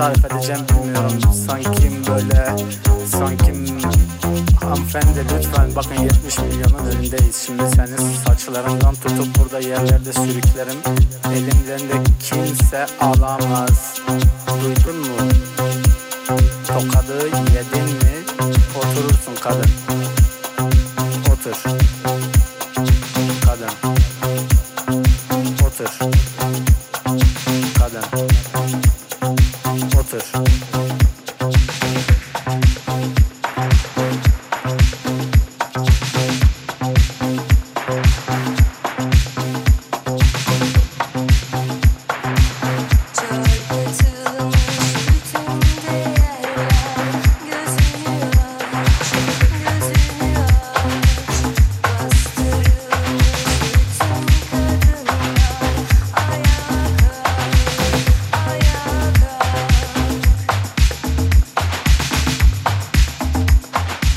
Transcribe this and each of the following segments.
cesaret edeceğim bilmiyorum.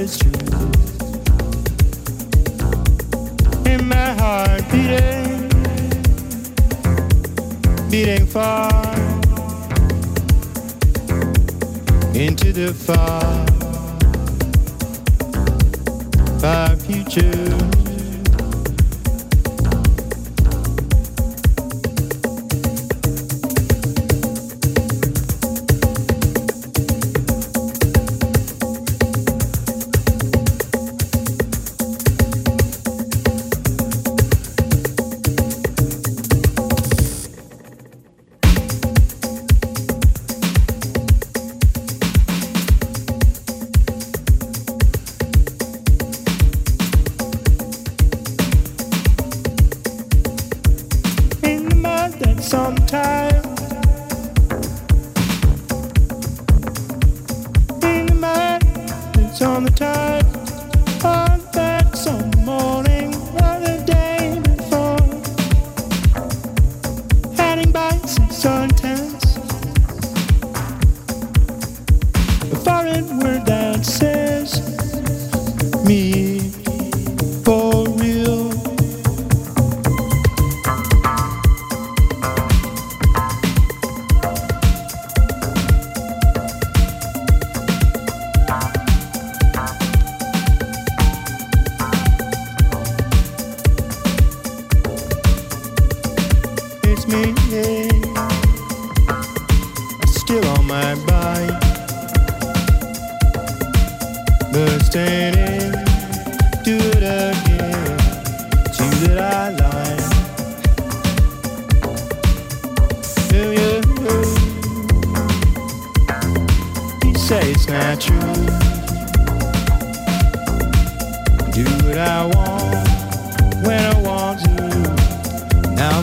is true. In my heart beating, beating far into the far, far future. on my bike. bursting standing, do it again. It's that I like. Do you? You say it's not true. Do what I want when I want to. Now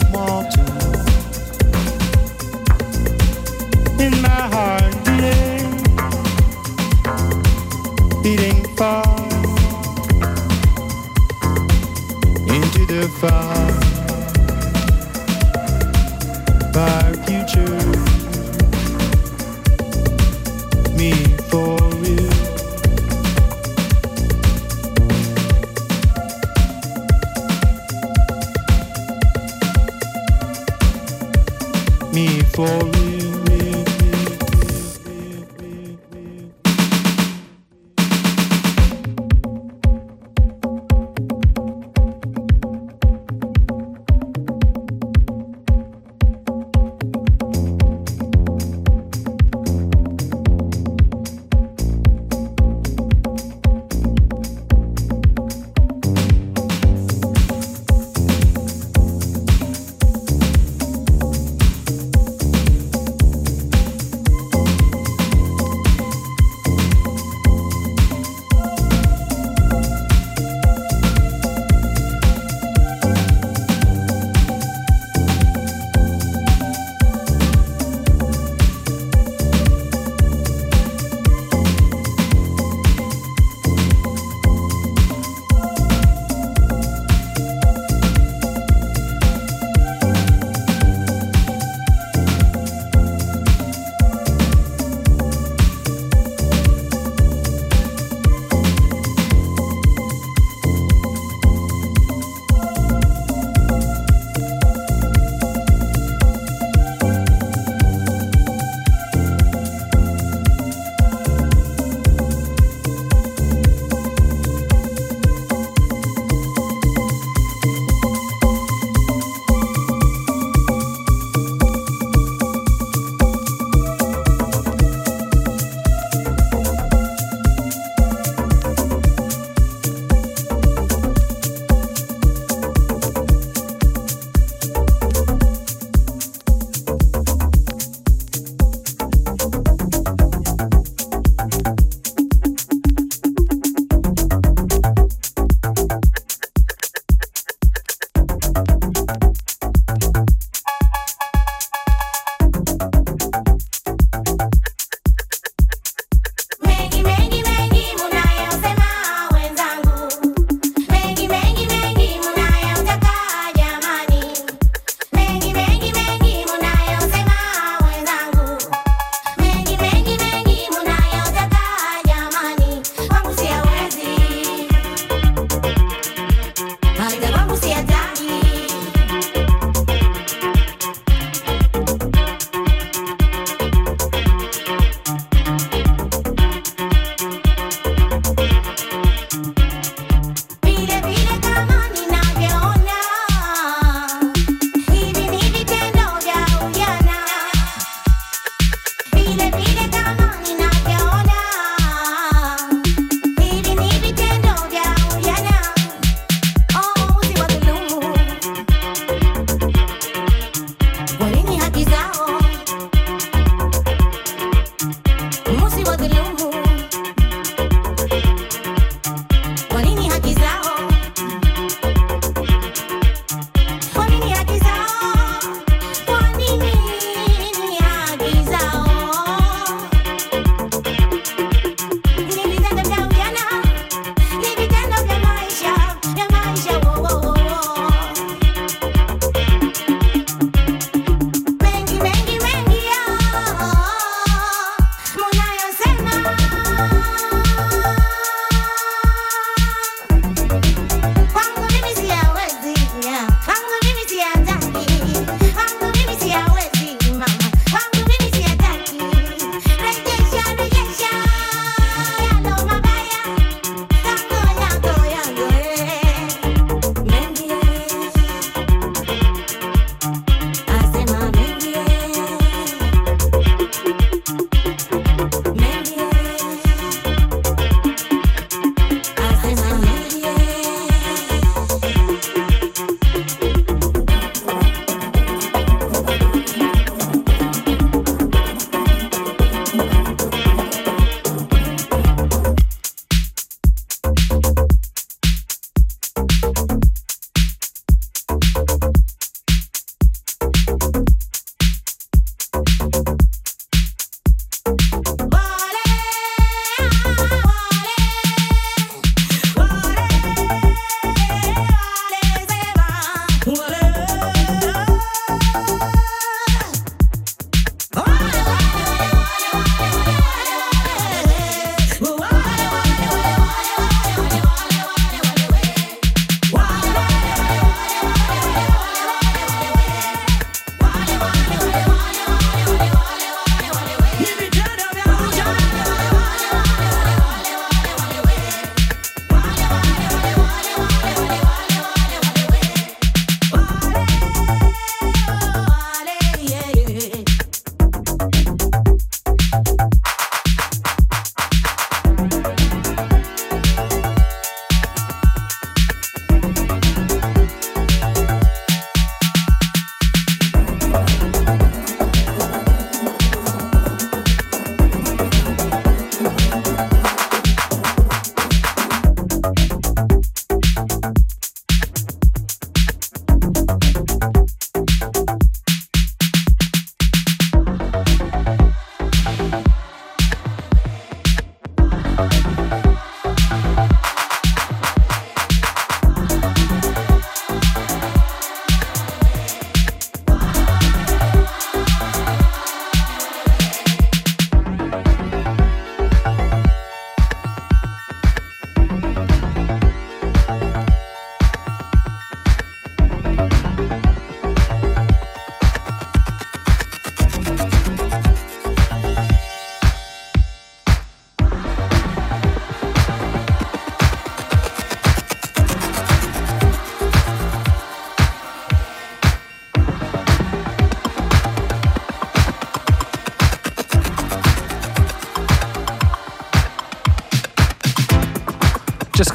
Bye.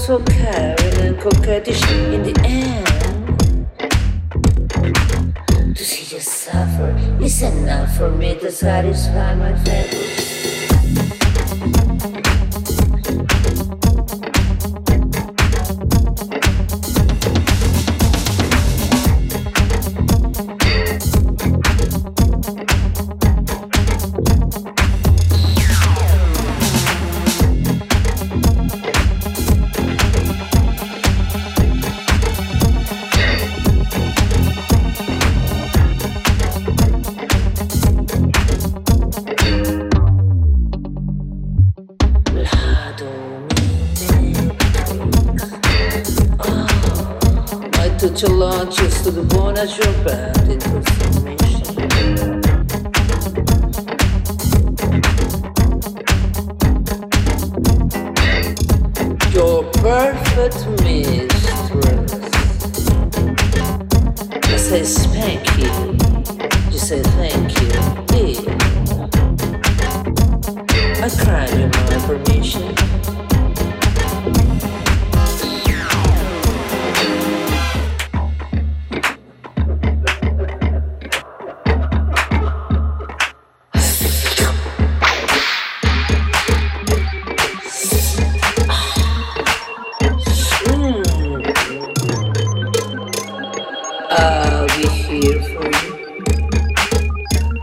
So caring and coquettish in the end. To see you suffer is enough for me to satisfy my fetish.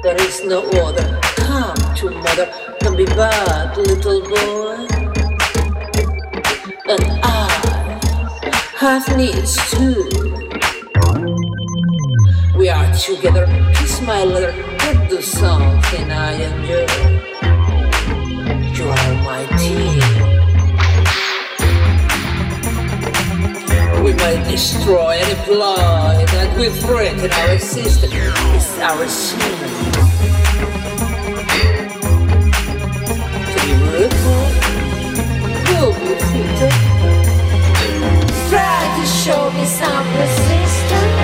There is no other. Come to mother, can be bad, little boy. And I have needs too. We are together, kiss my letter. get the something. and I am you. You are my team. we may destroy any ploy that we threaten our existence. It's our scene. Try to show me some resistance.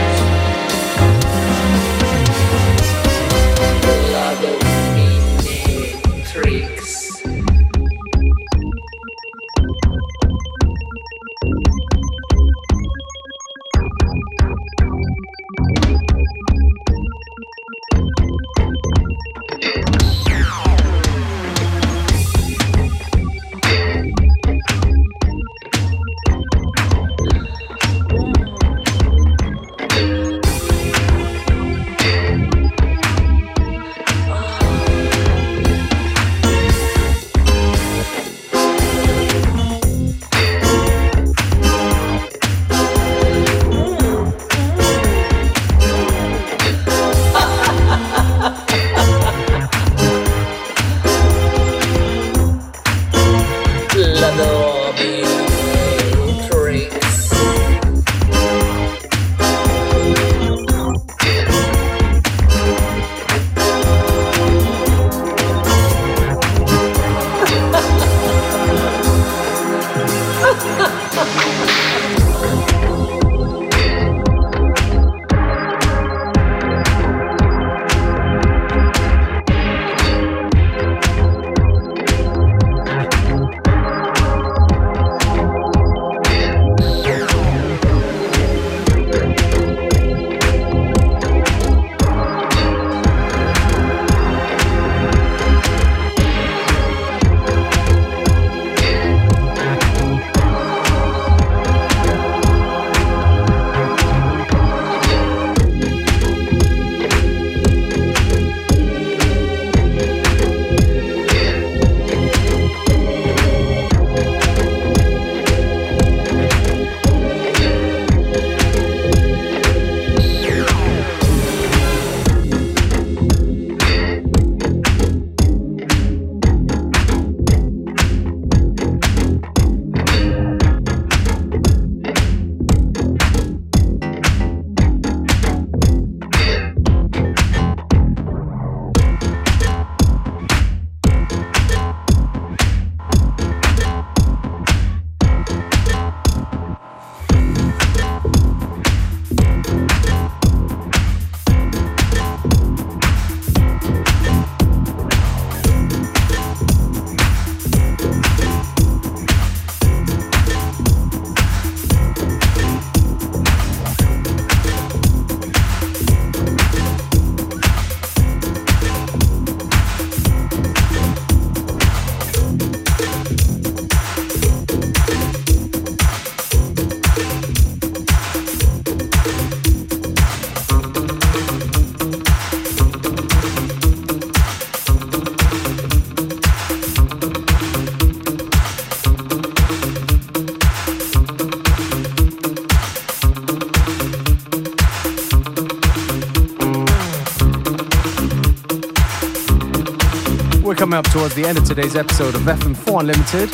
Coming up towards the end of today's episode of FM4 Unlimited,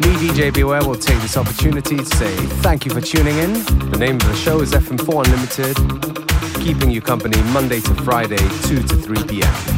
me, DJ Beware, will take this opportunity to say thank you for tuning in. The name of the show is FM4 Unlimited, keeping you company Monday to Friday, 2 to 3 p.m.